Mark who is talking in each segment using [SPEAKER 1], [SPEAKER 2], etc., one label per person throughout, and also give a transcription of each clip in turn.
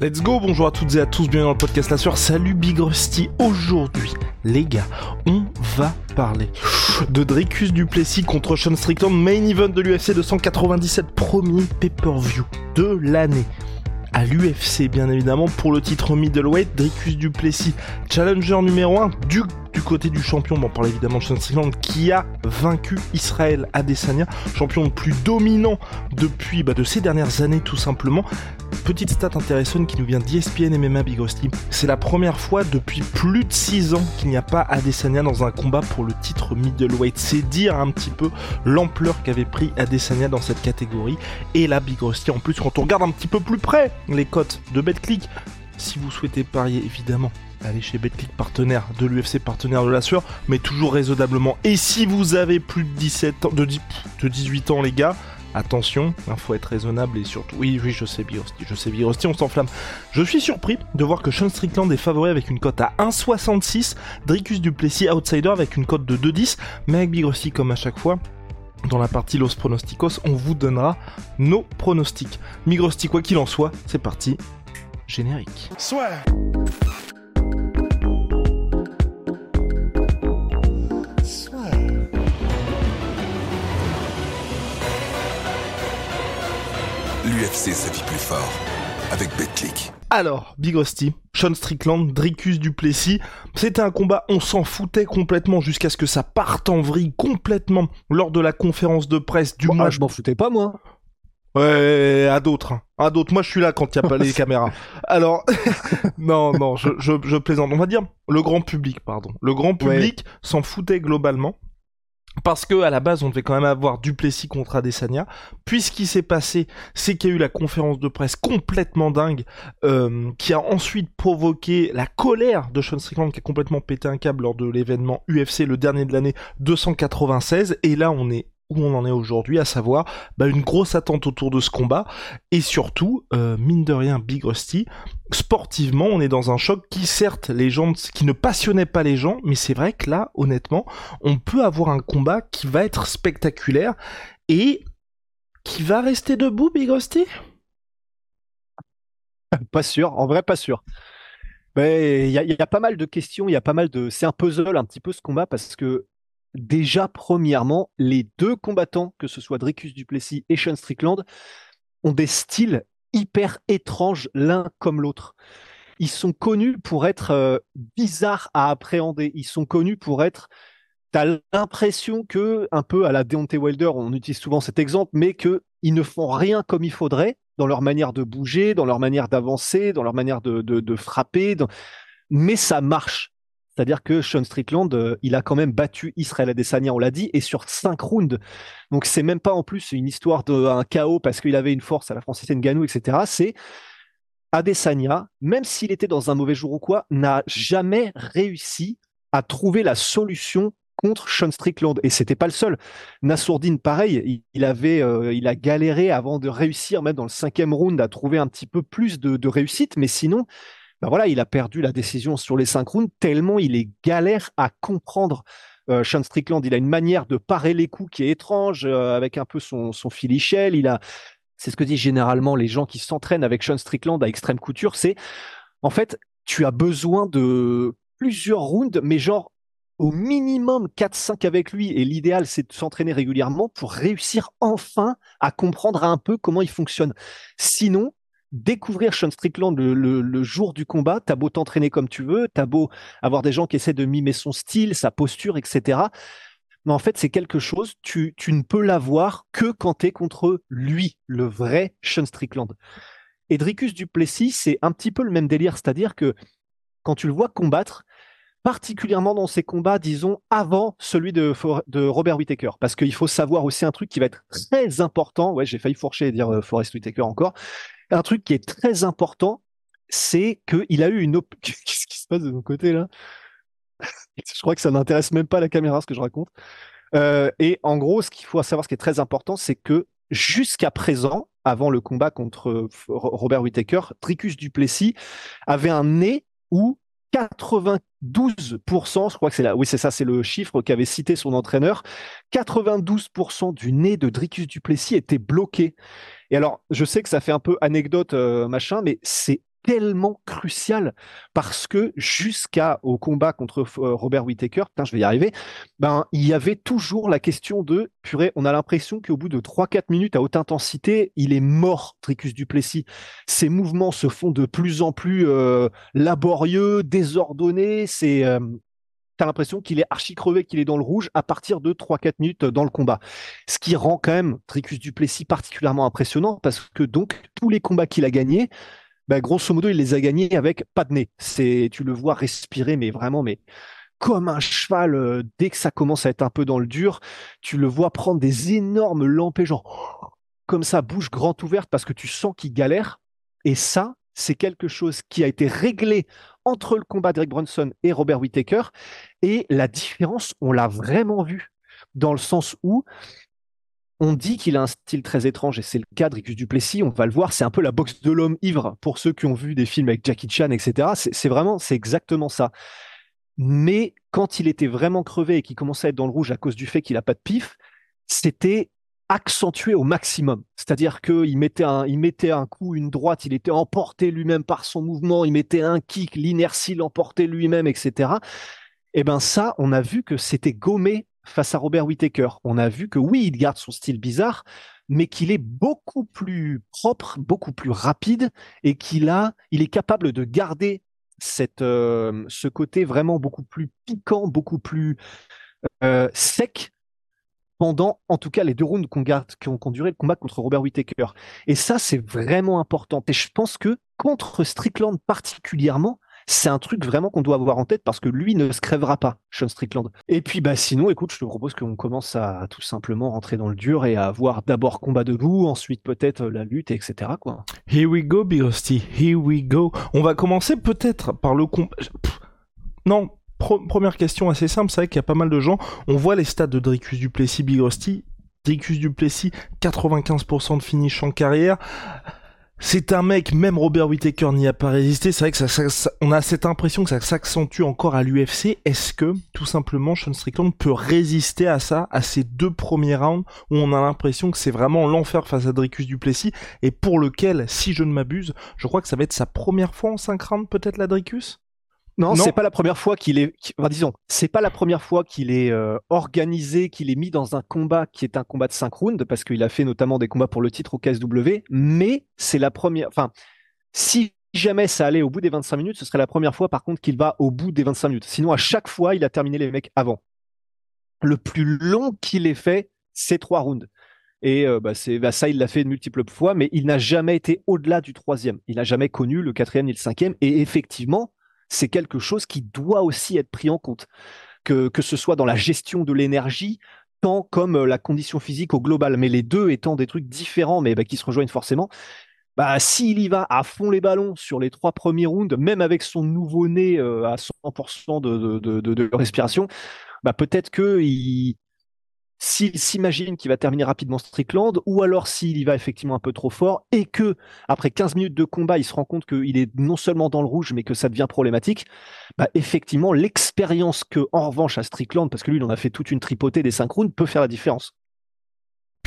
[SPEAKER 1] Let's go, bonjour à toutes et à tous, bienvenue dans le podcast La Sueur. Salut Big Rusty. Aujourd'hui, les gars, on va parler de Dricus Duplessis contre Sean Strickland, main event de l'UFC 297, premier pay-per-view de l'année à l'UFC bien évidemment pour le titre middleweight Dricus Duplessis challenger numéro 1 du, du côté du champion on parle évidemment de Sean Strickland qui a vaincu Israël Adesanya champion le plus dominant depuis bah, de ces dernières années tout simplement Petite stat intéressante qui nous vient d'ESPN MMA Big Rusty. C'est la première fois depuis plus de 6 ans qu'il n'y a pas Adesanya dans un combat pour le titre middleweight. C'est dire un petit peu l'ampleur qu'avait pris Adesanya dans cette catégorie. Et là, Big en plus, quand on regarde un petit peu plus près les cotes de BetClick, si vous souhaitez parier, évidemment, allez chez BetClick, partenaire de l'UFC, partenaire de la sueur, mais toujours raisonnablement. Et si vous avez plus de 17 ans, de, 18 ans, les gars, Attention, il faut être raisonnable et surtout. Oui, oui, je sais, Birosti, je sais, on s'enflamme. Je suis surpris de voir que Sean Strickland est favori avec une cote à 1,66, Dricus Duplessis outsider avec une cote de 2,10, mais avec Birosti, comme à chaque fois, dans la partie Los Pronosticos, on vous donnera nos pronostics. Migrosti, quoi qu'il en soit, c'est parti. Générique. Soit.
[SPEAKER 2] l'UFC sa vie plus fort avec BetClick.
[SPEAKER 1] Alors, Big Rusty, Sean Strickland, Dricus Duplessis, c'était un combat, on s'en foutait complètement jusqu'à ce que ça parte en vrille complètement lors de la conférence de presse du
[SPEAKER 3] mois. je m'en foutais pas moi.
[SPEAKER 1] Ouais, à d'autres, hein. à d'autres. Moi, je suis là quand il n'y a pas les caméras. Alors, non, non, je, je, plaisante. On va dire le grand public, pardon. Le grand public s'en foutait globalement parce que à la base on devait quand même avoir Duplessis contre Adesanya. Puis ce qui s'est passé, c'est qu'il y a eu la conférence de presse complètement dingue euh, qui a ensuite provoqué la colère de Sean Strickland qui a complètement pété un câble lors de l'événement UFC le dernier de l'année 296 et là on est où on en est aujourd'hui, à savoir bah, une grosse attente autour de ce combat, et surtout, euh, mine de rien, Big Rusty, sportivement, on est dans un choc qui, certes, les gens, qui ne passionnait pas les gens, mais c'est vrai que là, honnêtement, on peut avoir un combat qui va être spectaculaire, et qui va rester debout, Big Rusty?
[SPEAKER 3] Pas sûr, en vrai, pas sûr. Il y, y, a pas mal de questions, il y a pas mal de. C'est un puzzle un petit peu ce combat parce que déjà, premièrement, les deux combattants, que ce soit Dricus Duplessis et Sean Strickland, ont des styles hyper étranges l'un comme l'autre. Ils sont connus pour être euh, bizarres à appréhender. Ils sont connus pour être. Tu as l'impression que, un peu à la Deontay Wilder, on utilise souvent cet exemple, mais qu'ils ne font rien comme il faudrait dans leur manière de bouger, dans leur manière d'avancer, dans leur manière de, frapper. Mais ça marche. C'est-à-dire que Sean Strickland, euh, il a quand même battu Israël Adesanya, on l'a dit, et sur cinq rounds. Donc c'est même pas en plus une histoire d'un chaos parce qu'il avait une force à la Francis Ngannou, etc. C'est Adesanya, même s'il était dans un mauvais jour ou quoi, n'a jamais réussi à trouver la solution contre Sean Strickland. Et c'était pas le seul. Nassourdine, pareil, il, avait, euh, il a galéré avant de réussir, même dans le cinquième round, à trouver un petit peu plus de réussite. Mais sinon, bah voilà, il a perdu la décision sur les cinq rounds tellement il est galère à comprendre. Euh, Sean Strickland, il a une manière de parer les coups qui est étrange, euh, avec un peu son, son filichel. Il a, c'est ce que disent généralement les gens qui s'entraînent avec Sean Strickland à extrême couture, c'est en fait, tu as besoin de plusieurs rounds, mais genre au minimum 4-5 avec lui. Et l'idéal, c'est de s'entraîner régulièrement pour réussir enfin à comprendre un peu comment il fonctionne. Sinon, découvrir Sean Strickland le, jour du combat, t'as beau t'entraîner comme tu veux, t'as beau avoir des gens qui essaient de mimer son style, sa posture, etc. Mais en fait, c'est quelque chose, tu, tu ne peux l'avoir que quand tu es contre lui, le vrai Sean Strickland. Et Dricus Duplessis, c'est un petit peu le même délire, c'est-à-dire que quand tu le vois combattre, particulièrement dans ces combats, disons, avant celui de, de Robert Whittaker. Parce qu'il faut savoir aussi un truc qui va être très important. Ouais, j'ai failli fourcher et dire euh, Forrest Whitaker encore. Un truc qui est très important, c'est qu'il a eu une... Qu'est-ce qui se passe de mon côté là? Je crois que ça n'intéresse même pas la caméra ce que je raconte. Euh, et en gros, ce qu'il faut savoir, ce qui est très important, c'est que jusqu'à présent, avant le combat contre Robert Whittaker, Tricus Duplessis avait un nez où 92%, je crois que c'est là, oui c'est ça, c'est le chiffre qu'avait cité son entraîneur, 92% du nez de Dricus Duplessis était bloqué. Et alors, je sais que ça fait un peu anecdote, euh, machin, mais c'est tellement crucial parce que jusqu'à au combat contre euh, Robert Whittaker, putain, je vais y arriver, ben il y avait toujours la question de purée, on a l'impression qu'au bout de 3-4 minutes à haute intensité, il est mort, Tricus Duplessis. Ses mouvements se font de plus en plus euh, laborieux, désordonnés, c'est euh, T'as l'impression qu'il est archi crevé, qu'il est dans le rouge à partir de 3-4 minutes dans le combat. Ce qui rend quand même Tricus Duplessis particulièrement impressionnant parce que donc tous les combats qu'il a gagnés, bah, grosso modo, il les a gagnés avec pas de nez. C'est, tu le vois respirer, mais vraiment, mais comme un cheval, euh, dès que ça commence à être un peu dans le dur, tu le vois prendre des énormes lampées, genre comme ça, bouche grande ouverte, parce que tu sens qu'il galère. Et ça, c'est quelque chose qui a été réglé entre le combat d'Eric Brunson et Robert Whittaker. Et la différence, on l'a vraiment vu, dans le sens où on dit qu'il a un style très étrange et c'est le cas de Duplessis. On va le voir, c'est un peu la boxe de l'homme ivre pour ceux qui ont vu des films avec Jackie Chan, etc. C'est vraiment, c'est exactement ça. Mais quand il était vraiment crevé et qu'il commençait à être dans le rouge à cause du fait qu'il n'a pas de pif, c'était accentué au maximum. C'est-à-dire qu'il mettait un, il mettait un coup, une droite, il était emporté lui-même par son mouvement, il mettait un kick, l'inertie l'emportait lui-même, etc. Et eh ben ça, on a vu que c'était gommé face à Robert Whittaker. On a vu que oui, il garde son style bizarre, mais qu'il est beaucoup plus propre, beaucoup plus rapide et qu'il a, il est capable de garder cette, euh, ce côté vraiment beaucoup plus piquant, beaucoup plus euh, sec pendant, en tout cas, les deux rounds qu'on garde, qui duré le combat contre Robert Whittaker. Et ça, c'est vraiment important. Et je pense que contre Strickland particulièrement, c'est un truc vraiment qu'on doit avoir en tête parce que lui ne se crèvera pas, Sean Strickland. Et puis bah sinon, écoute, je te propose qu'on commence à tout simplement rentrer dans le dur et à avoir d'abord combat debout, ensuite peut-être la lutte, etc.
[SPEAKER 1] Here we go, Big Rusty. Here we go. On va commencer peut-être par le combat. Non, première question assez simple, c'est vrai qu'il y a pas mal de gens. On voit les stats de Dricus Duplessis, Big Rusty. Dricus Duplessis, 95% de finish en carrière. C'est un mec, même Robert Whittaker n'y a pas résisté. C'est vrai que ça, on a cette impression que ça s'accentue encore à l'UFC. Est-ce que, tout simplement, Sean Strickland peut résister à ça, à ces deux premiers rounds où on a l'impression que c'est vraiment l'enfer face à Dricus Duplessis et pour lequel, si je ne m'abuse, je crois que ça va être sa première fois en 5 rounds, peut-être, la Dricus
[SPEAKER 3] non, c'est pas la première fois qu'il est. Enfin, disons, c'est pas la première fois qu'il est euh, organisé, qu'il est mis dans un combat qui est un combat de 5 rounds, parce qu'il a fait notamment des combats pour le titre au KSW. Mais c'est la première. Enfin, si jamais ça allait au bout des 25 minutes, ce serait la première fois, par contre, qu'il va au bout des 25 minutes. Sinon, à chaque fois, il a terminé les mecs avant. Le plus long qu'il ait fait, c'est 3 rounds. Et euh, bah, c'est bah, ça, il l'a fait de multiples fois, mais il n'a jamais été au-delà du troisième. Il n'a jamais connu le quatrième ni le cinquième. Et effectivement, c'est quelque chose qui doit aussi être pris en compte, que, ce soit dans la gestion de l'énergie, tant comme euh, la condition physique au global, mais les deux étant des trucs différents, mais bah, qui se rejoignent forcément. Bah, s'il y va à fond les ballons sur les trois premiers rounds, même avec son nouveau-né euh, à 100% de, de, respiration, bah, peut-être que il, s'il s'imagine qu'il va terminer rapidement Strickland, ou alors s'il y va effectivement un peu trop fort, et que après 15 minutes de combat, il se rend compte qu'il est non seulement dans le rouge, mais que ça devient problématique, bah effectivement, l'expérience que, en revanche, à Strickland, parce que lui, il en a fait toute une tripotée des 5 rounds, peut faire la différence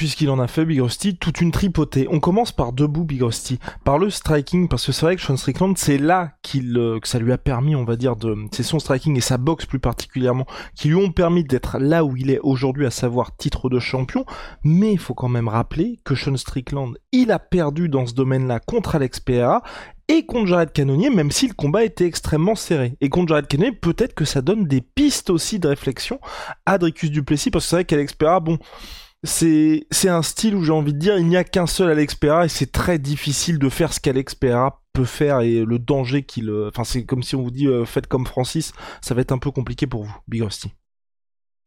[SPEAKER 1] puisqu'il en a fait Big Rusty toute une tripotée. On commence par debout Big Rusty, par le striking, parce que c'est vrai que Sean Strickland, c'est là qu'il euh, que ça lui a permis, on va dire, de, c'est son striking et sa boxe plus particulièrement, qui lui ont permis d'être là où il est aujourd'hui, à savoir titre de champion. Mais il faut quand même rappeler que Sean Strickland, il a perdu dans ce domaine-là contre Alex Pereira, et contre Jared Cannonier, même si le combat était extrêmement serré. Et contre Jared Cannonier, peut-être que ça donne des pistes aussi de réflexion à Dricus Duplessis, parce que c'est vrai qu'Alex Pereira, bon, c'est un style où j'ai envie de dire il n'y a qu'un seul Alex Pereira et c'est très difficile de faire ce qu'Alex Pereira peut faire et le danger qu'il. Enfin, c'est comme si on vous dit faites comme Francis, ça va être un peu compliqué pour vous, Big Rusty.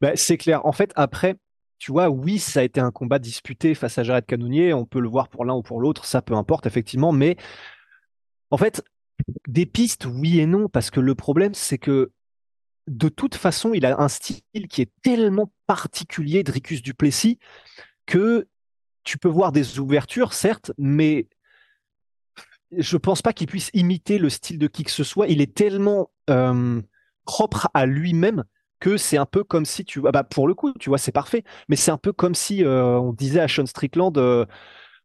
[SPEAKER 3] Bah, c'est clair. En fait, après, tu vois, oui, ça a été un combat disputé face à Jared Cannonier. On peut le voir pour l'un ou pour l'autre, ça peu importe, effectivement. Mais en fait, des pistes, oui et non, parce que le problème, c'est que de toute façon, il a un style qui est tellement particulier, Dricus Duplessis, que tu peux voir des ouvertures, certes, mais je pense pas qu'il puisse imiter le style de qui que ce soit. Il est tellement euh, propre à lui-même que c'est un peu comme si tu vois, bah pour le coup, tu vois, c'est parfait, mais c'est un peu comme si euh, on disait à Sean Strickland, euh,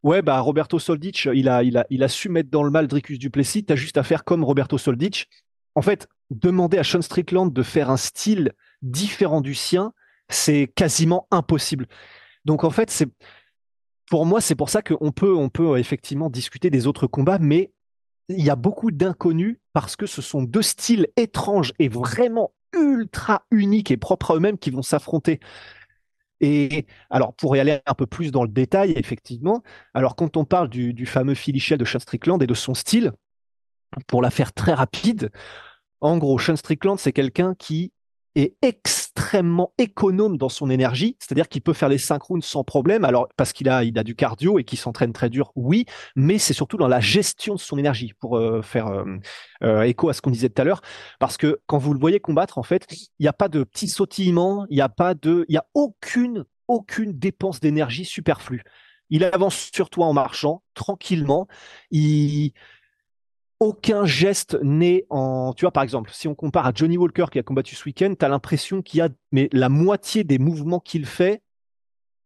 [SPEAKER 3] ouais, bah Roberto Soldic, il a, il a, il a su mettre dans le mal Dricus Duplessis, t'as juste à faire comme Roberto Soldic. En fait, demander à Sean Strickland de faire un style différent du sien, c'est quasiment impossible. Donc en fait, c'est pour moi, c'est pour ça qu'on peut, on peut effectivement discuter des autres combats, mais il y a beaucoup d'inconnus parce que ce sont deux styles étranges et vraiment ultra uniques et propres à eux-mêmes qui vont s'affronter. Et alors, pour y aller un peu plus dans le détail, effectivement, alors quand on parle du, fameux Philly de Sean Strickland et de son style, pour la faire très rapide, en gros, Sean Strickland, c'est quelqu'un qui est extrêmement économe dans son énergie, c'est-à-dire qu'il peut faire les synchrones sans problème, alors parce qu'il a, il a du cardio et qu'il s'entraîne très dur, oui, mais c'est surtout dans la gestion de son énergie, pour euh, faire euh, euh, écho à ce qu'on disait tout à l'heure, parce que quand vous le voyez combattre, en fait, il n'y a pas de petits sautillements, il n'y a pas de, il y a aucune, aucune dépense d'énergie superflue. Il avance sur toi en marchant tranquillement. Il, aucun geste n'est en. Tu vois, par exemple, si on compare à Johnny Walker qui a combattu ce week-end, tu as l'impression qu'il y a mais la moitié des mouvements qu'il fait.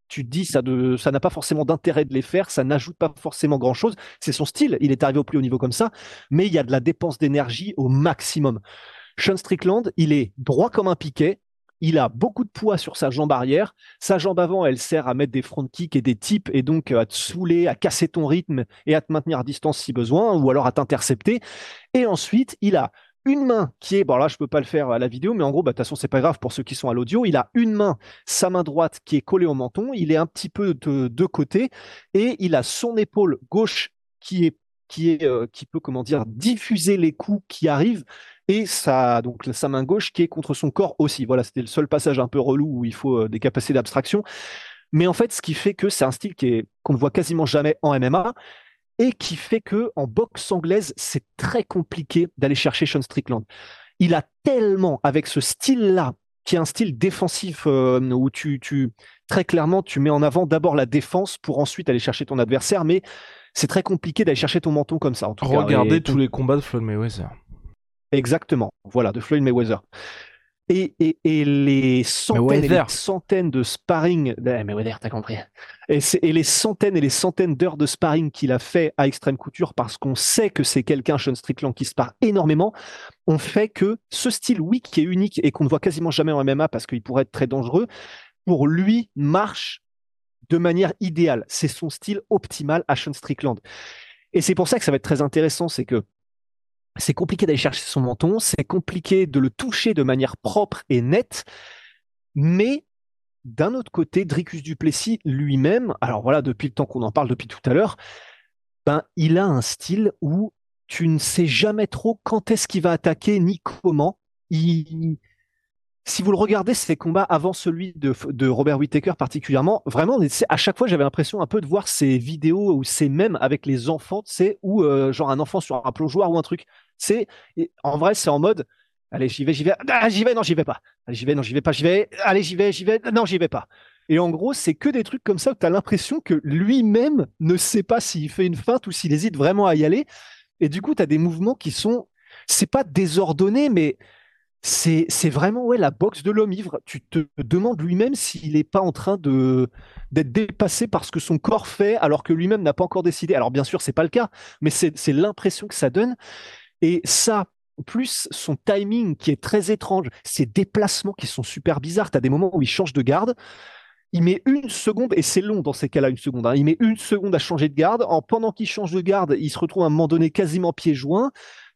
[SPEAKER 3] Tu te dis ça de ça n'a pas forcément d'intérêt de les faire, ça n'ajoute pas forcément grand chose. C'est son style, il est arrivé au plus haut niveau comme ça, mais il y a de la dépense d'énergie au maximum. Sean Strickland, il est droit comme un piquet, il a beaucoup de poids sur sa jambe arrière. Sa jambe avant, elle sert à mettre des front kicks et des tips et donc à te saouler, à casser ton rythme et à te maintenir à distance si besoin ou alors à t'intercepter. Et ensuite, il a une main qui est, bon là je peux pas le faire à la vidéo, mais en gros, bah, de toute façon c'est pas grave pour ceux qui sont à l'audio, il a une main, sa main droite qui est collée au menton, il est un petit peu de, côté, et il a son épaule gauche qui euh, peut comment diffuser les coups qui arrivent et sa, donc, sa main gauche qui est contre son corps aussi. Voilà, c'était le seul passage un peu relou où il faut euh, des capacités d'abstraction. Mais en fait, ce qui fait que c'est un style qui est, qu'on ne voit quasiment jamais en MMA et qui fait que en boxe anglaise, c'est très compliqué d'aller chercher Sean Strickland. Il a tellement, avec ce style-là, qui est un style défensif euh, où tu, tu, très clairement, tu mets en avant d'abord la défense pour ensuite aller chercher ton adversaire, mais c'est très compliqué d'aller chercher ton menton comme ça. En tout
[SPEAKER 1] Regardez tous les combats de Floyd Mayweather.
[SPEAKER 3] Exactement, voilà, de Floyd Mayweather. Et, et, et les centaines et les centaines de sparring, eh, Mayweather, t'as compris. Et, et, les centaines et les centaines d'heures de sparring qu'il a fait à Extrême Couture, parce qu'on sait que c'est quelqu'un, Sean Strickland, qui spare énormément, ont fait que ce style, oui, qui est unique et qu'on ne voit quasiment jamais en MMA parce qu'il pourrait être très dangereux, pour lui, marche de manière idéale. C'est son style optimal à Sean Strickland. Et c'est pour ça que ça va être très intéressant, c'est que c'est compliqué d'aller chercher son menton, c'est compliqué de le toucher de manière propre et nette, mais d'un autre côté, Dricus Duplessis lui-même, alors voilà, depuis le temps qu'on en parle, depuis tout à l'heure, ben, il a un style où tu ne sais jamais trop quand est-ce qu'il va attaquer ni comment. Si vous le regardez, ces combats avant celui de, Robert Whittaker particulièrement, vraiment, à chaque fois, j'avais l'impression un peu de voir ces vidéos ou ces mêmes avec les enfants, tu ou euh, genre un enfant sur un plongeoir ou un truc. C'est en vrai, c'est en mode, allez, j'y vais, j'y vais, ah, j'y vais, non, j'y vais pas. Allez, j'y vais, non, j'y vais pas, j'y vais. Allez, j'y vais, j'y vais, non, j'y vais pas. Et en gros, c'est que des trucs comme ça où tu as l'impression que lui-même ne sait pas s'il fait une feinte ou s'il hésite vraiment à y aller. Et du coup, tu as des mouvements qui sont, c'est pas désordonnés, mais c'est, c'est vraiment ouais, la boxe de l'homme ivre. Tu te demandes lui-même s'il n'est pas en train de, d'être dépassé par ce que son corps fait alors que lui-même n'a pas encore décidé. Alors bien sûr, c'est pas le cas, mais c'est, c'est l'impression que ça donne. Et ça, plus son timing qui est très étrange, ses déplacements qui sont super bizarres. Tu as des moments où il change de garde. Il met une seconde, et c'est long dans ces cas-là, une seconde. Hein. il met une seconde à changer de garde. En, pendant qu'il change de garde, il se retrouve à un moment donné quasiment pieds joints.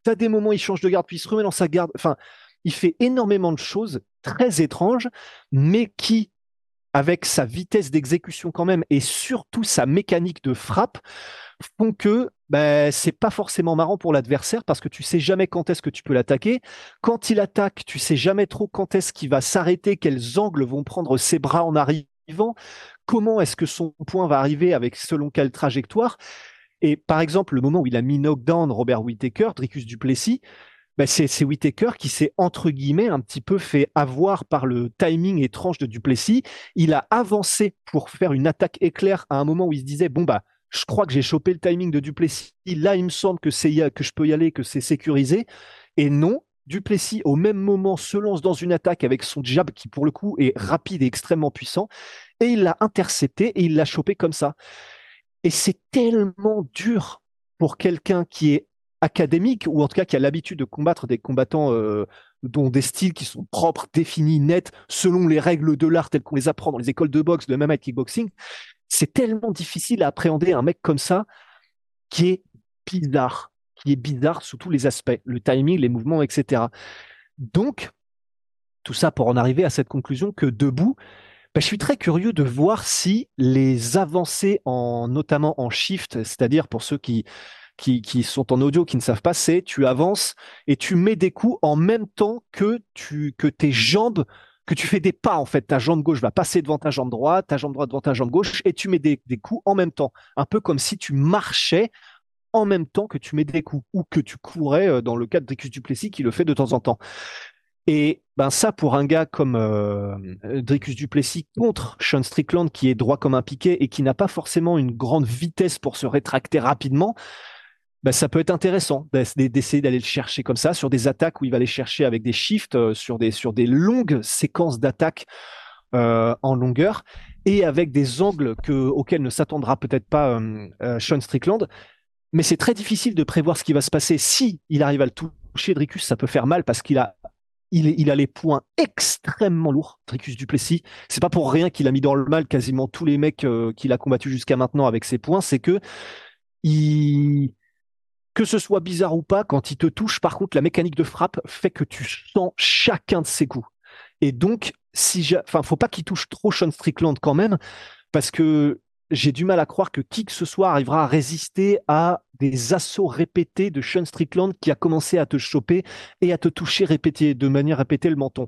[SPEAKER 3] Tu as des moments où il change de garde, puis il se remet dans sa garde. Enfin, il fait énormément de choses très étranges, mais qui, avec sa vitesse d'exécution quand même, et surtout sa mécanique de frappe, font que ben, c'est pas forcément marrant pour l'adversaire parce que tu sais jamais quand est-ce que tu peux l'attaquer. Quand il attaque, tu sais jamais trop quand est-ce qu'il va s'arrêter, quels angles vont prendre ses bras en arrivant, comment est-ce que son point va arriver avec selon quelle trajectoire. Et par exemple, le moment où il a mis knockdown Robert Whittaker, Dricus Duplessis, ben c'est Whittaker qui s'est entre guillemets un petit peu fait avoir par le timing étrange de Duplessis. Il a avancé pour faire une attaque éclair à un moment où il se disait bon bah je crois que j'ai chopé le timing de Duplessis. Là, il me semble que c'est que je peux y aller, que c'est sécurisé. Et non, Duplessis, au même moment, se lance dans une attaque avec son jab qui, pour le coup, est rapide et extrêmement puissant. Et il l'a intercepté et il l'a chopé comme ça. Et c'est tellement dur pour quelqu'un qui est académique ou en tout cas qui a l'habitude de combattre des combattants euh, dont des styles qui sont propres, définis, nets, selon les règles de l'art telles qu'on les apprend dans les écoles de boxe, de MMA et kickboxing, c'est tellement difficile à appréhender un mec comme ça qui est bizarre, qui est bizarre sous tous les aspects, le timing, les mouvements, etc. Donc, tout ça pour en arriver à cette conclusion que debout, ben, je suis très curieux de voir si les avancées en notamment en shift, c'est-à-dire pour ceux qui, qui, qui, sont en audio qui ne savent pas, c'est tu avances et tu mets des coups en même temps que tu que tes jambes que tu fais des pas en fait. Ta jambe gauche va passer devant ta jambe droite, ta jambe droite devant ta jambe gauche, et tu mets des, coups en même temps. Un peu comme si tu marchais en même temps que tu mets des coups, ou que tu courais euh, dans le cas de Dricus Duplessis qui le fait de temps en temps. Et ben ça, pour un gars comme euh, Dricus Duplessis contre Sean Strickland, qui est droit comme un piquet et qui n'a pas forcément une grande vitesse pour se rétracter rapidement, bah, ça peut être intéressant d'essayer d'aller le chercher comme ça sur des attaques où il va aller chercher avec des shifts euh, sur des sur des longues séquences d'attaques euh, en longueur et avec des angles que, auxquels ne s'attendra peut-être pas euh, Sean Strickland. Mais c'est très difficile de prévoir ce qui va se passer. Si il arrive à le toucher, Dricus, ça peut faire mal parce qu'il a il, il, a les points extrêmement lourds, Dricus Duplessis. C'est pas pour rien qu'il a mis dans le mal quasiment tous les mecs qu'il a combattu jusqu'à maintenant avec ses points. C'est que il, que ce soit bizarre ou pas, quand il te touche, par contre, la mécanique de frappe fait que tu sens chacun de ses coups. Et donc, si enfin, faut pas qu'il touche trop Sean Strickland quand même, parce que j'ai du mal à croire que qui que ce soit arrivera à résister à des assauts répétés de Sean Strickland qui a commencé à te choper et à te toucher répété, de manière répétée le menton.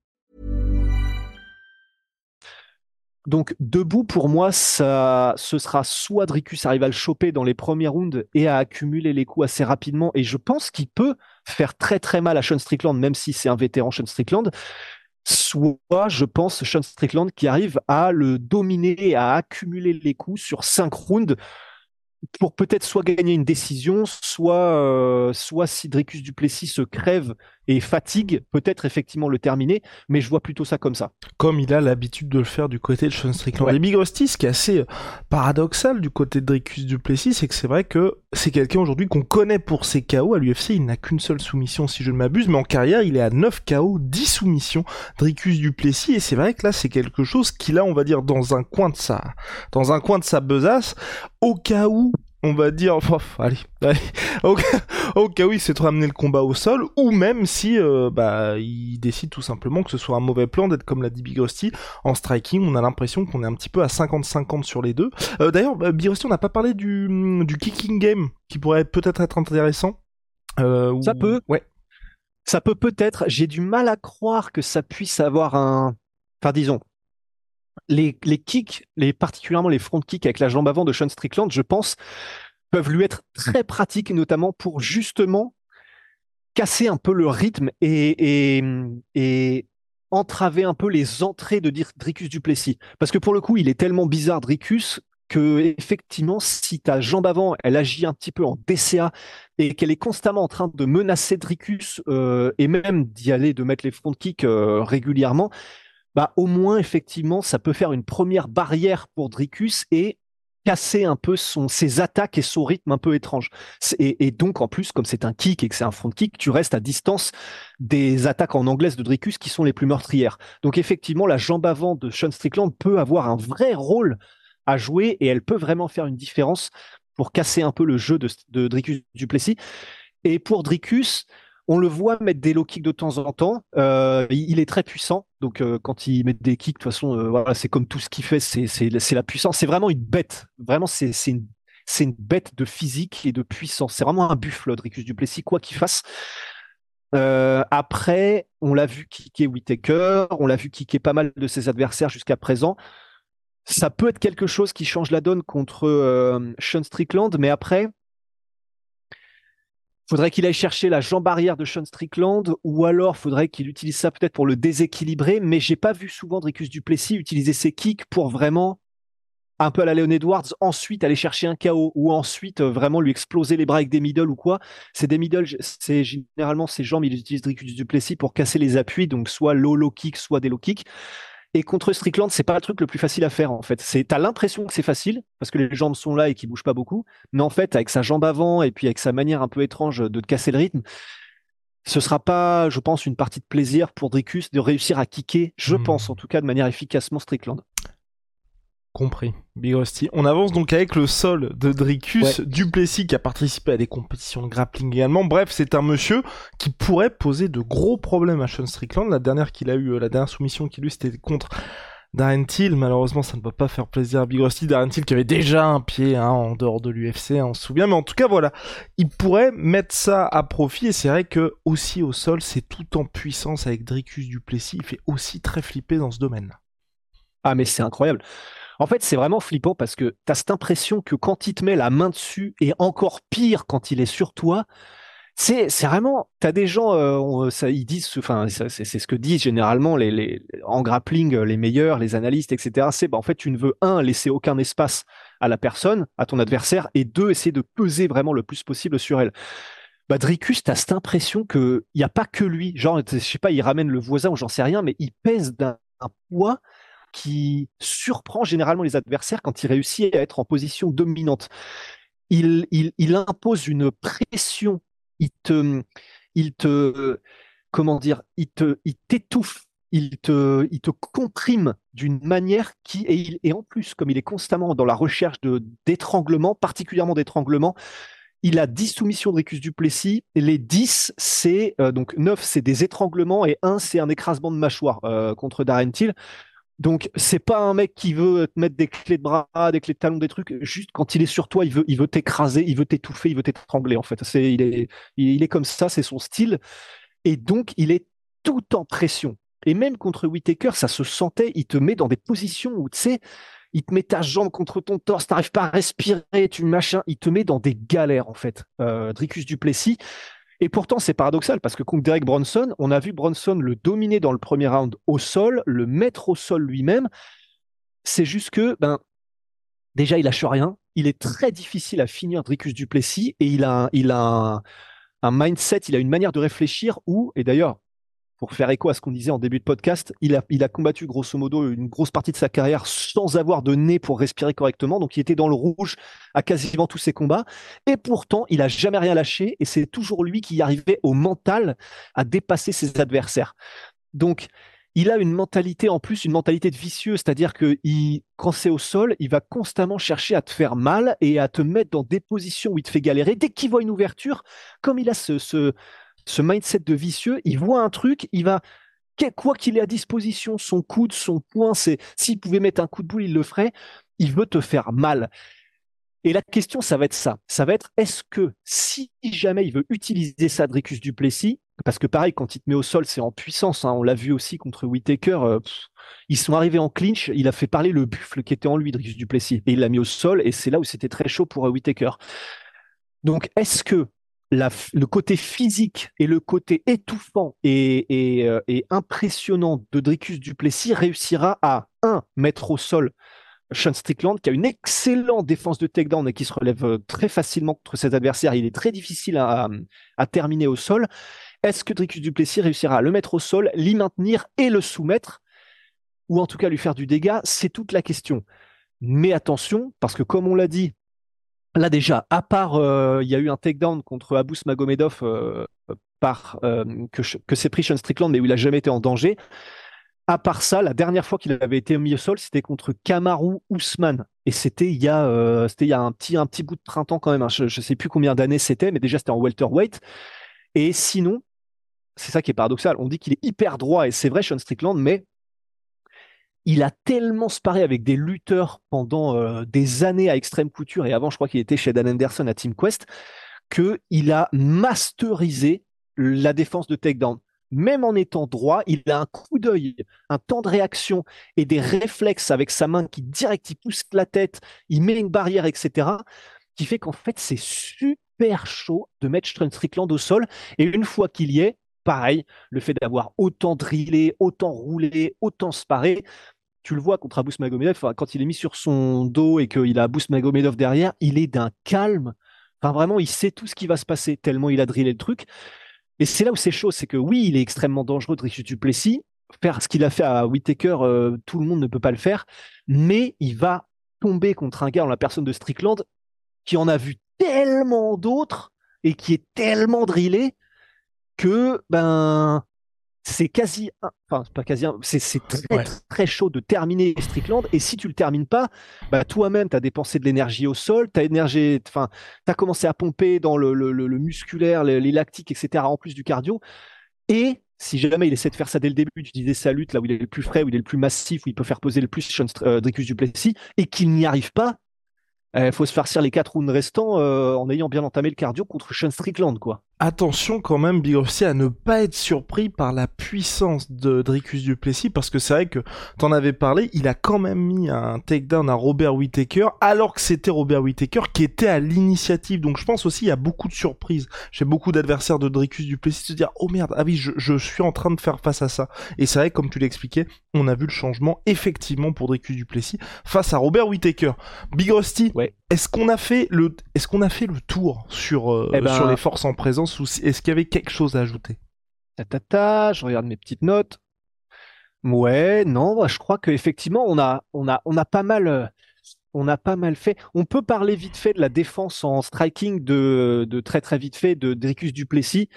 [SPEAKER 3] Donc debout pour moi, ce sera soit Dricus arrive à le choper dans les premiers rounds et à accumuler les coups assez rapidement. Et je pense qu'il peut faire très très mal à Sean Strickland, même si c'est un vétéran Sean Strickland. Soit, je pense, Sean Strickland qui arrive à le dominer et à accumuler les coups sur cinq rounds pour peut-être soit gagner une décision, soit, euh, soit si Dricus Duplessis se crève et fatigue, peut-être effectivement le terminer, mais je vois plutôt ça comme ça.
[SPEAKER 1] Comme il a l'habitude de le faire du côté de Sean Strickland. Et Big Rusty, ce qui est assez euh, paradoxal du côté de Dricus Duplessis, c'est que c'est vrai que c'est quelqu'un aujourd'hui qu'on connaît pour ses KO. À l'UFC, il n'a qu'une seule soumission si je ne m'abuse, mais en carrière, il est à 9 KO, 10 soumissions, Dricus Duplessis, et c'est vrai que là, c'est quelque chose qu'il a, on va dire, dans un coin de sa, dans un coin de sa besace, au cas où on va dire, allez, allez, au, cas, où il s'est ramené le combat au sol, ou même si euh, bah il décide tout simplement que ce soit un mauvais plan d'être comme l'a dit Big Rusty en striking, on a l'impression qu'on est un petit peu à 50-50 sur les deux. Euh, D'ailleurs, bah, Big Rusty, on n'a pas parlé du, du kicking game qui pourrait peut-être être intéressant.
[SPEAKER 3] Euh, ça peut, ouais. Ça peut peut-être. J'ai du mal à croire que ça puisse avoir un, enfin disons, les, kicks, les, particulièrement les front kicks avec la jambe avant de Sean Strickland, je pense, peuvent lui être très pratiques, notamment pour justement casser un peu le rythme et, entraver un peu les entrées de Dricus Duplessis. Parce que pour le coup, il est tellement bizarre, Dricus, que effectivement, si ta jambe avant, elle agit un petit peu en DCA et qu'elle est constamment en train de menacer Dricus euh, et même d'y aller, de mettre les front kicks euh, régulièrement, bah au moins effectivement ça peut faire une première barrière pour Dricus et casser un peu son, ses attaques et son rythme un peu étrange. Et, donc, en plus, comme c'est un kick et que c'est un front kick, tu restes à distance des attaques en anglaise de Dricus qui sont les plus meurtrières. Donc, effectivement, la jambe avant de Sean Strickland peut avoir un vrai rôle à jouer et elle peut vraiment faire une différence pour casser un peu le jeu de, de Dricus Duplessis. Et pour Dricus, on le voit mettre des low kicks de temps en temps. Euh, il est très puissant. Donc euh, quand il met des kicks, de toute façon, euh, c'est comme tout ce qu'il fait, c'est la puissance. C'est vraiment une bête. Vraiment, c'est une, une bête de physique et de puissance. C'est vraiment un buffle, Dricus Duplessis, quoi qu'il fasse. après, on l'a vu kicker Whitaker, on l'a vu kicker pas mal de ses adversaires jusqu'à présent. Ça peut être quelque chose qui change la donne contre Sean Strickland, mais après, faudrait qu'il aille chercher la jambe arrière de Sean Strickland ou alors faudrait qu'il utilise ça peut-être pour le déséquilibrer. Mais j'ai pas vu souvent Dricus Duplessis utiliser ses kicks pour vraiment un peu à la Léon Edwards, ensuite aller chercher un KO ou ensuite euh, vraiment lui exploser les bras avec des middle ou quoi. C'est des middle, c'est généralement ses jambes, il utilise Dricus Duplessis pour casser les appuis, donc soit low low kick, soit des low kicks. Et contre Strickland, c'est pas le truc le plus facile à faire en fait. C'est t'as l'impression que c'est facile parce que les jambes sont là et qu'il bouge pas beaucoup, mais en fait avec sa jambe avant et puis avec sa manière un peu étrange de te casser le rythme, ce sera pas, je pense, une partie de plaisir pour Dricus de réussir à kicker, je hmm. pense en tout cas de manière efficacement Strickland.
[SPEAKER 1] Compris. Big Rusty. On avance donc avec le sol de Dricus Duplessis qui a participé à des compétitions de grappling également. Bref, c'est un monsieur qui pourrait poser de gros problèmes à Sean Strickland. La dernière qu'il a eu, euh, la dernière soumission qu'il a eu, c'était contre Darren Till. Malheureusement, ça ne va pas faire plaisir à Big Rusty. Darren Till qui avait déjà un pied hein, en dehors de l'UFC, hein, on se souvient. Mais en tout cas, voilà. Il pourrait mettre ça à profit. Et c'est vrai que aussi au sol, c'est tout en puissance avec Dricus Duplessis. Il fait aussi très flipper dans ce domaine.
[SPEAKER 3] Ah, mais c'est incroyable. En fait, c'est vraiment flippant parce que tu as cette impression que quand il te met la main dessus, et encore pire quand il est sur toi, c'est vraiment, tu as des gens, euh, ça, ils disent, enfin, c'est ce que disent généralement les, en grappling les meilleurs, les analystes, etc. C'est, bah, en fait, tu ne veux, un, laisser aucun espace à la personne, à ton adversaire, et deux, essayer de peser vraiment le plus possible sur elle. Bah, Dricus, tu as cette impression qu'il n'y a pas que lui. Genre, je sais pas, il ramène le voisin ou j'en sais rien, mais il pèse d'un poids qui surprend généralement les adversaires quand il réussit à être en position dominante. Il, il, impose une pression, il te, il te, comment dire, il te, il t'étouffe, il te, il te comprime d'une manière qui, et, en plus, comme il est constamment dans la recherche de d'étranglement, particulièrement d'étranglement, il a 10 soumissions de Ricus Duplessis. Les 10, c'est euh, donc 9, c'est des étranglements et 1, c'est un écrasement de mâchoire euh, contre Darren Till. Donc c'est pas un mec qui veut te mettre des clés de bras, des clés de talons, des trucs. Juste quand il est sur toi, il veut, il veut t'écraser, il veut t'étouffer, il veut t'étrangler en fait. C'est, il est, il est comme ça, c'est son style. Et donc il est tout en pression. Et même contre Whitaker, ça se sentait. Il te met dans des positions où tu sais, il te met ta jambe contre ton torse, t'arrives pas à respirer, tu machin. Il te met dans des galères en fait. Euh, Dricus Duplessis. Et pourtant, c'est paradoxal parce que contre Derek Bronson, on a vu Bronson le dominer dans le premier round au sol, le mettre au sol lui-même. C'est juste que, ben, déjà, il lâche rien. Il est très difficile à finir Dricus Duplessis et il a, il a un mindset, il a une manière de réfléchir où, et d'ailleurs, pour faire écho à ce qu'on disait en début de podcast, il a, combattu grosso modo une grosse partie de sa carrière sans avoir de nez pour respirer correctement. Donc il était dans le rouge à quasiment tous ses combats. Et pourtant, il a jamais rien lâché et c'est toujours lui qui arrivait au mental à dépasser ses adversaires. Donc il a une mentalité en plus, une mentalité de vicieux, c'est-à-dire que quand c'est au sol, il va constamment chercher à te faire mal et à te mettre dans des positions où il te fait galérer. Dès qu'il voit une ouverture, comme il a ce, ce mindset de vicieux, il voit un truc, il va quoi qu'il ait à disposition, son coude, son poing, c'est s'il pouvait mettre un coup de boule, il le ferait. Il veut te faire mal. Et la question, ça va être ça. Ça va être est-ce que si jamais il veut utiliser ça, Dricus Duplessis, parce que pareil, quand il te met au sol, c'est en puissance. Hein, on l'a vu aussi contre Whitaker. Euh, ils sont arrivés en clinch. Il a fait parler le buffle qui était en lui, Dricus Duplessis, et il l'a mis au sol. Et c'est là où c'était très chaud pour euh, Whitaker. Donc, est-ce que le côté physique et le côté étouffant et, euh, impressionnant de Dricus Duplessis réussira à, un, mettre au sol Sean Strickland, qui a une excellente défense de takedown et qui se relève euh, très facilement contre ses adversaires. Il est très difficile à, à terminer au sol. Est-ce que Dricus Duplessis réussira à le mettre au sol, l'y maintenir et le soumettre, ou en tout cas lui faire du dégât? C'est toute la question. Mais attention, parce que comme on l'a dit, là déjà, à part, il y a eu un takedown contre Abus Magomedov par, que, que s'est pris Sean Strickland, mais où il n'a jamais été en danger. À part ça, la dernière fois qu'il avait été mis au sol, c'était contre Kamaru Ousmane. Et c'était il y a, euh, il y a un petit, un petit bout de printemps quand même. Hein. Je ne sais plus combien d'années c'était, mais déjà c'était en welterweight. Et sinon, c'est ça qui est paradoxal. On dit qu'il est hyper droit, et c'est vrai, Sean Strickland, mais il a tellement sparé avec des lutteurs pendant euh, des années à extrême couture, et avant, je crois qu'il était chez Dan Anderson à Team Quest, qu'il a masterisé la défense de takedown même en étant droit, il a un coup d'œil, un temps de réaction et des réflexes avec sa main qui direct, il pousse la tête, il met une barrière, etc. qui fait qu'en fait, c'est super chaud de mettre Strickland au sol. Et une fois qu'il y est, pareil, le fait d'avoir autant drillé, autant roulé, autant sparé, tu le vois contre Abus Magomedov, quand il est mis sur son dos et qu'il a Abus Magomedov derrière, il est d'un calme. Enfin, vraiment, il sait tout ce qui va se passer tellement il a drillé le truc. Et c'est là où c'est chaud, c'est que oui, il est extrêmement dangereux, Dricus Duplessis. Faire ce qu'il a fait à Whitaker, euh, tout le monde ne peut pas le faire, mais il va tomber contre un gars en la personne de Strickland qui en a vu tellement d'autres et qui est tellement drillé que ben c'est quasi, enfin pas quasi, c'est très, très chaud de terminer Strickland. Et si tu le termines pas, bah toi-même tu as dépensé de l'énergie au sol, tu as enfin as commencé à pomper dans le, le, le, musculaire, les, lactiques, etc. En plus du cardio. Et si jamais il essaie de faire ça dès le début, tu disais sa lutte là où il est le plus frais, où il est le plus massif, où il peut faire poser le plus Sean euh, Dricus Duplessis, et qu'il n'y arrive pas, il euh, faut se farcir les quatre rounds restants euh, en ayant bien entamé le cardio contre Sean Strickland, quoi
[SPEAKER 1] attention quand même, Big Rossi, à ne pas être surpris par la puissance de Dricus Duplessis, parce que c'est vrai que t'en avais parlé, il a quand même mis un takedown à Robert Whittaker, alors que c'était Robert Whittaker qui était à l'initiative. Donc je pense aussi il y a beaucoup de surprises chez beaucoup d'adversaires de Dricus Duplessis se dire oh merde, ah oui, je, je, suis en train de faire face à ça. Et c'est vrai, comme tu l'expliquais, on a vu le changement effectivement pour Dricus Duplessis face à Robert Whittaker. Big Rusty, ouais. Est-ce qu'on a fait le, est-ce qu'on a fait le tour sur euh, eh ben, sur les forces en présence est-ce qu'il y avait quelque chose à ajouter?
[SPEAKER 3] Ta, je regarde mes petites notes. Ouais, non, je crois qu'effectivement, on a, on, a, on a pas mal. Euh, on a pas mal fait. On peut parler vite fait de la défense en striking de, de très très vite fait de Dricus Duplessis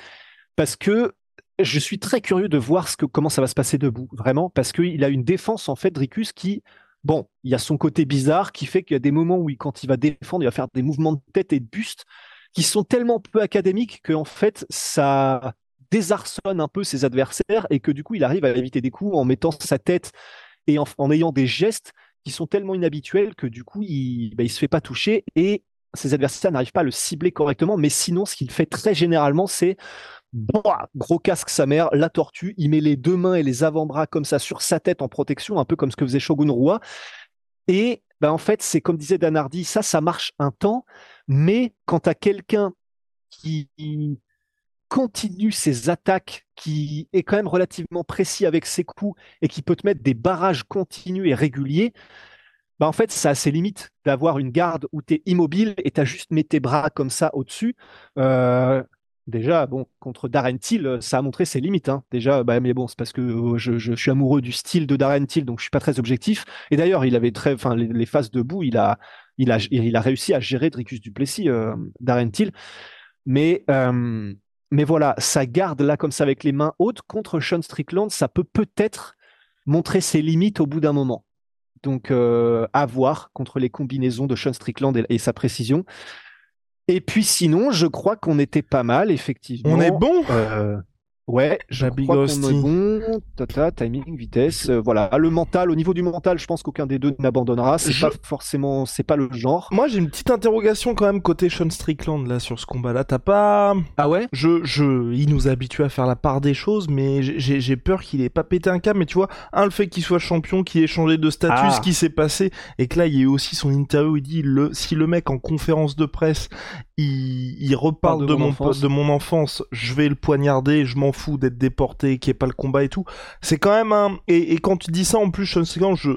[SPEAKER 3] parce que je suis très curieux de voir ce que, comment ça va se passer debout, vraiment, parce qu'il a une défense en fait, Dricus, qui, bon, il y a son côté bizarre qui fait qu'il y a des moments où, quand il va défendre, il va faire des mouvements de tête et de buste qui sont tellement peu académiques qu'en fait, ça désarçonne un peu ses adversaires et que du coup, il arrive à éviter des coups en mettant sa tête et en, ayant des gestes qui sont tellement inhabituels que du coup, il, bah, il se fait pas toucher et ses adversaires n'arrivent pas à le cibler correctement. Mais sinon, ce qu'il fait très généralement, c'est gros casque sa mère, la tortue, il met les deux mains et les avant-bras comme ça sur sa tête en protection, un peu comme ce que faisait Shogun Rua. Et ben en fait, c'est comme disait Danardi, ça, ça marche un temps, mais quand tu as quelqu'un qui continue ses attaques, qui est quand même relativement précis avec ses coups et qui peut te mettre des barrages continus et réguliers, ben en fait, ça a ses limites d'avoir une garde où tu es immobile et tu as juste mis tes bras comme ça au-dessus. Euh, Déjà, bon, contre Darren Till, euh, ça a montré ses limites. Hein. Déjà, bah, mais bon, c'est parce que euh, je, suis amoureux du style de Darren Till, donc je suis pas très objectif. Et d'ailleurs, il avait très, enfin, les, phases debout, il a, il a, il a réussi à gérer Dricus Duplessis, euh, Darren Till. Mais, mais voilà, ça garde là comme ça avec les mains hautes contre Sean Strickland, ça peut peut-être montrer ses limites au bout d'un moment. Donc, à voir contre les combinaisons de Sean Strickland et sa précision. Et puis sinon, je crois qu'on était pas mal, effectivement.
[SPEAKER 1] On est bon?
[SPEAKER 3] Euh, Ouais, je est bon. Tata, timing, vitesse, euh, voilà. Le mental, au niveau du mental, je pense qu'aucun des deux n'abandonnera. C'est pas forcément, c'est pas le genre.
[SPEAKER 1] Moi, j'ai une petite interrogation quand même côté Sean Strickland là sur ce combat-là. T'as pas
[SPEAKER 3] Ah ouais?
[SPEAKER 1] Je, je, il nous a habitués à faire la part des choses, mais j'ai peur qu'il ait pas pété un câble. Mais tu vois, un le fait qu'il soit champion, qu'il ait changé de statut, ah. ce qui s'est passé, et que là, il y a eu aussi son interview. Où il dit le, si le mec en conférence de presse, il, il reparle de, mon, de mon enfance, je vais le poignarder, je m'en fou d'être déporté, qu'il n'y ait pas le combat et tout. C'est quand même un. Et, quand tu dis ça, en plus, Sean Strickland, je.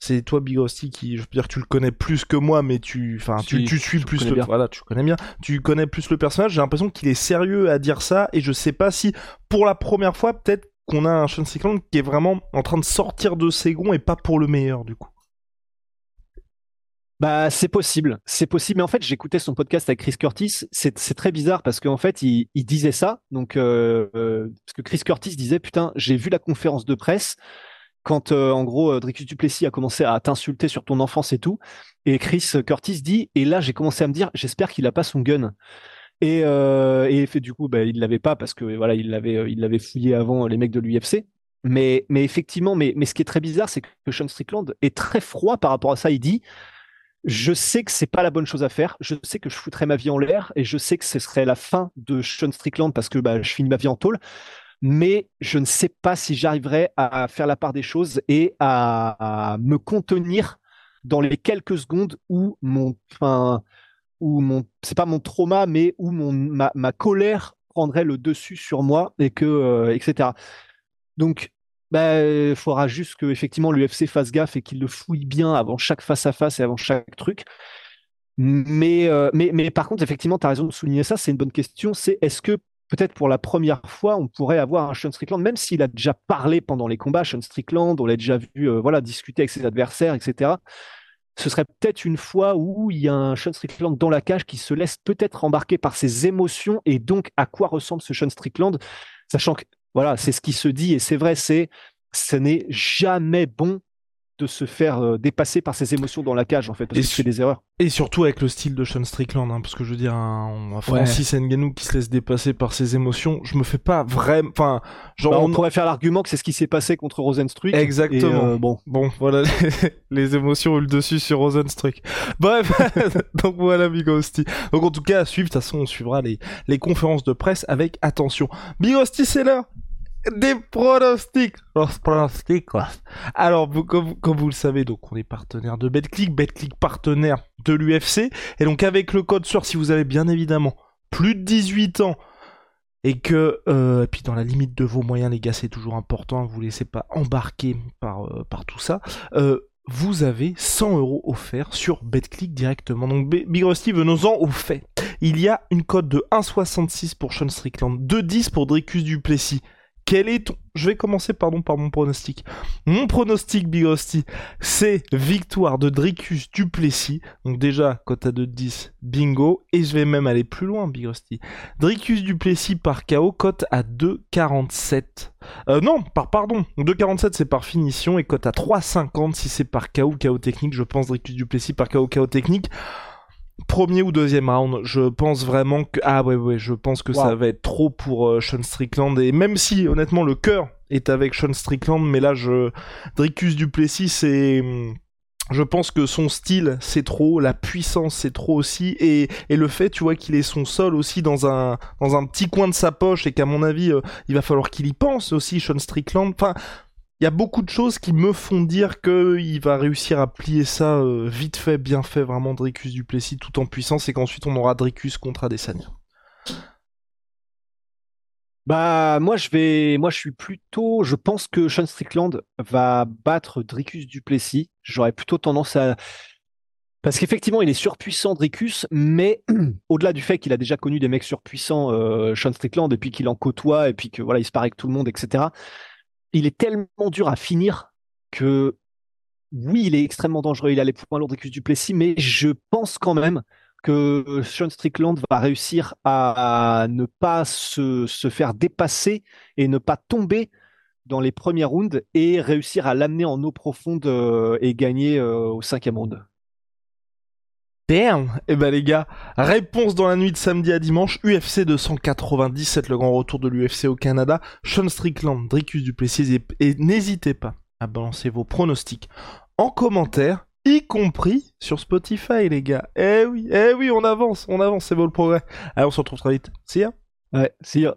[SPEAKER 1] C'est toi, Big Rusty, qui, je veux dire, tu le connais plus que moi, mais tu, enfin, tu, tu, suis plus le, voilà, tu connais bien, tu connais plus le personnage. J'ai l'impression qu'il est sérieux à dire ça, et je sais pas si, pour la première fois, peut-être qu'on a un Sean Strickland qui est vraiment en train de sortir de ses gonds et pas pour le meilleur, du coup.
[SPEAKER 3] Bah, c'est possible, c'est possible. Mais en fait, j'écoutais son podcast avec Chris Curtis. C'est très bizarre parce qu'en fait, il, disait ça. Donc, euh, euh, parce que Chris Curtis disait, putain, j'ai vu la conférence de presse quand, euh, en gros, Dricus Duplessis a commencé à t'insulter sur ton enfance et tout. Et Chris Curtis dit, et là, j'ai commencé à me dire, j'espère qu'il a pas son gun. Et, et fait, du coup, bah, il l'avait pas parce que voilà, il l'avait, il l'avait fouillé avant les mecs de l'UFC. Mais, mais effectivement, mais, mais ce qui est très bizarre, c'est que Sean Strickland est très froid par rapport à ça. Il dit, je sais que c'est pas la bonne chose à faire. Je sais que je foutrais ma vie en l'air et je sais que ce serait la fin de Sean Strickland parce que bah, je finis ma vie en tôle. Mais je ne sais pas si j'arriverai à faire la part des choses et à, me contenir dans les quelques secondes où mon, enfin, où mon, c'est pas mon trauma, mais où mon, ma, ma colère prendrait le dessus sur moi et que, euh, etc. Donc, bah, il faudra juste que effectivement l'UFC fasse gaffe et qu'il le fouille bien avant chaque face à face et avant chaque truc. Mais, euh, mais, mais par contre, effectivement, tu as raison de souligner ça. C'est une bonne question. C'est est-ce que peut-être pour la première fois, on pourrait avoir un Sean Strickland, même s'il a déjà parlé pendant les combats, Sean Strickland, on l'a déjà vu euh, voilà, discuter avec ses adversaires, etc. Ce serait peut-être une fois où il y a un Sean Strickland dans la cage qui se laisse peut-être embarquer par ses émotions et donc à quoi ressemble ce Sean Strickland, sachant que voilà, c'est ce qui se dit et c'est vrai, c'est ce n'est jamais bon de se faire euh, dépasser par ses émotions dans la cage en fait parce et des erreurs.
[SPEAKER 1] et surtout avec le style de Sean Strickland hein, parce que je veux dire un, Francis Ngannou qui se laisse dépasser par ses émotions. Je me fais pas vraiment enfin
[SPEAKER 3] genre bah, on... pourrait faire l'argument que c'est ce qui s'est passé contre Rosenstruck.
[SPEAKER 1] Exactement. Euh, bon. Bon voilà les, émotions ont eu le dessus sur Rosenstruck. Bref donc voilà Big Hostie. Donc en tout cas à suivre de toute façon on suivra les, les conférences de presse avec attention. Big Hostie c'est là des pronostics. Alors, comme, vous le savez, donc on est partenaire de BetClick, BetClick partenaire de l'UFC, et donc avec le code SOIR, si vous avez bien évidemment plus de 18 ans, et que, euh, et puis dans la limite de vos moyens, les gars, c'est toujours important, vous laissez pas embarquer par, euh, par tout ça, euh, vous avez 100 euros offerts sur BetClick directement. Donc Big Rusty, venons-en au fait. Il y a une cote de 1,66 pour Sean Strickland, 2,10 pour Dricus Duplessis. Quel est ton... Je vais commencer pardon par mon pronostic. Mon pronostic Big c'est victoire de Dricus Duplessis. Donc déjà, cote à 2-10, bingo. Et je vais même aller plus loin, Big Dricus Duplessis par KO, cote à 2,47. Euh, non, par pardon. 2,47 c'est par finition et cote à 3,50 si c'est par KO, KO technique. Je pense Dricus Duplessis par KO, KO technique premier ou deuxième round, je pense vraiment que ah ouais ouais, je pense que ça va être trop pour euh, Sean Strickland. Et même si honnêtement le cœur est avec Sean Strickland, mais là je Dricus Duplessis c'est je pense que son style c'est trop, la puissance c'est trop aussi. Et, et le fait tu vois qu'il ait son sol aussi dans un dans un petit coin de sa poche et qu'à mon avis euh, il va falloir qu'il y pense aussi Sean Strickland. Enfin il y a beaucoup de choses qui me font dire qu'il va réussir à plier ça euh, vite fait, bien fait, vraiment Dricus Duplessis tout en puissance et qu'ensuite on aura Dricus contre Adesanya.
[SPEAKER 3] Bah moi je vais moi je suis plutôt je pense que Sean Strickland va battre Dricus Duplessis. J'aurais plutôt tendance à parce qu'effectivement il est surpuissant Dricus, mais au-delà du fait qu'il a déjà connu des mecs surpuissants euh, Sean Strickland et puis qu'il en côtoie et puis que voilà il se paraît que tout le monde etc il est tellement dur à finir que oui, il est extrêmement dangereux. Il a les points lourds du Plessis, mais je pense quand même que Sean Strickland va réussir à, ne pas se, faire dépasser et ne pas tomber dans les premiers rounds et réussir à l'amener en eau profonde euh, et gagner euh, au cinquième round.
[SPEAKER 1] Damn Eh ben les gars, réponse dans la nuit de samedi à dimanche, UFC 297, le grand retour de l'UFC au Canada, Sean Strickland, Dricus Duplessis, et, et n'hésitez pas à balancer vos pronostics en commentaire, y compris sur Spotify les gars. Eh oui, eh oui, on avance, on avance, c'est beau le progrès. Allez, on se retrouve très vite. See ya
[SPEAKER 3] Ouais, see ya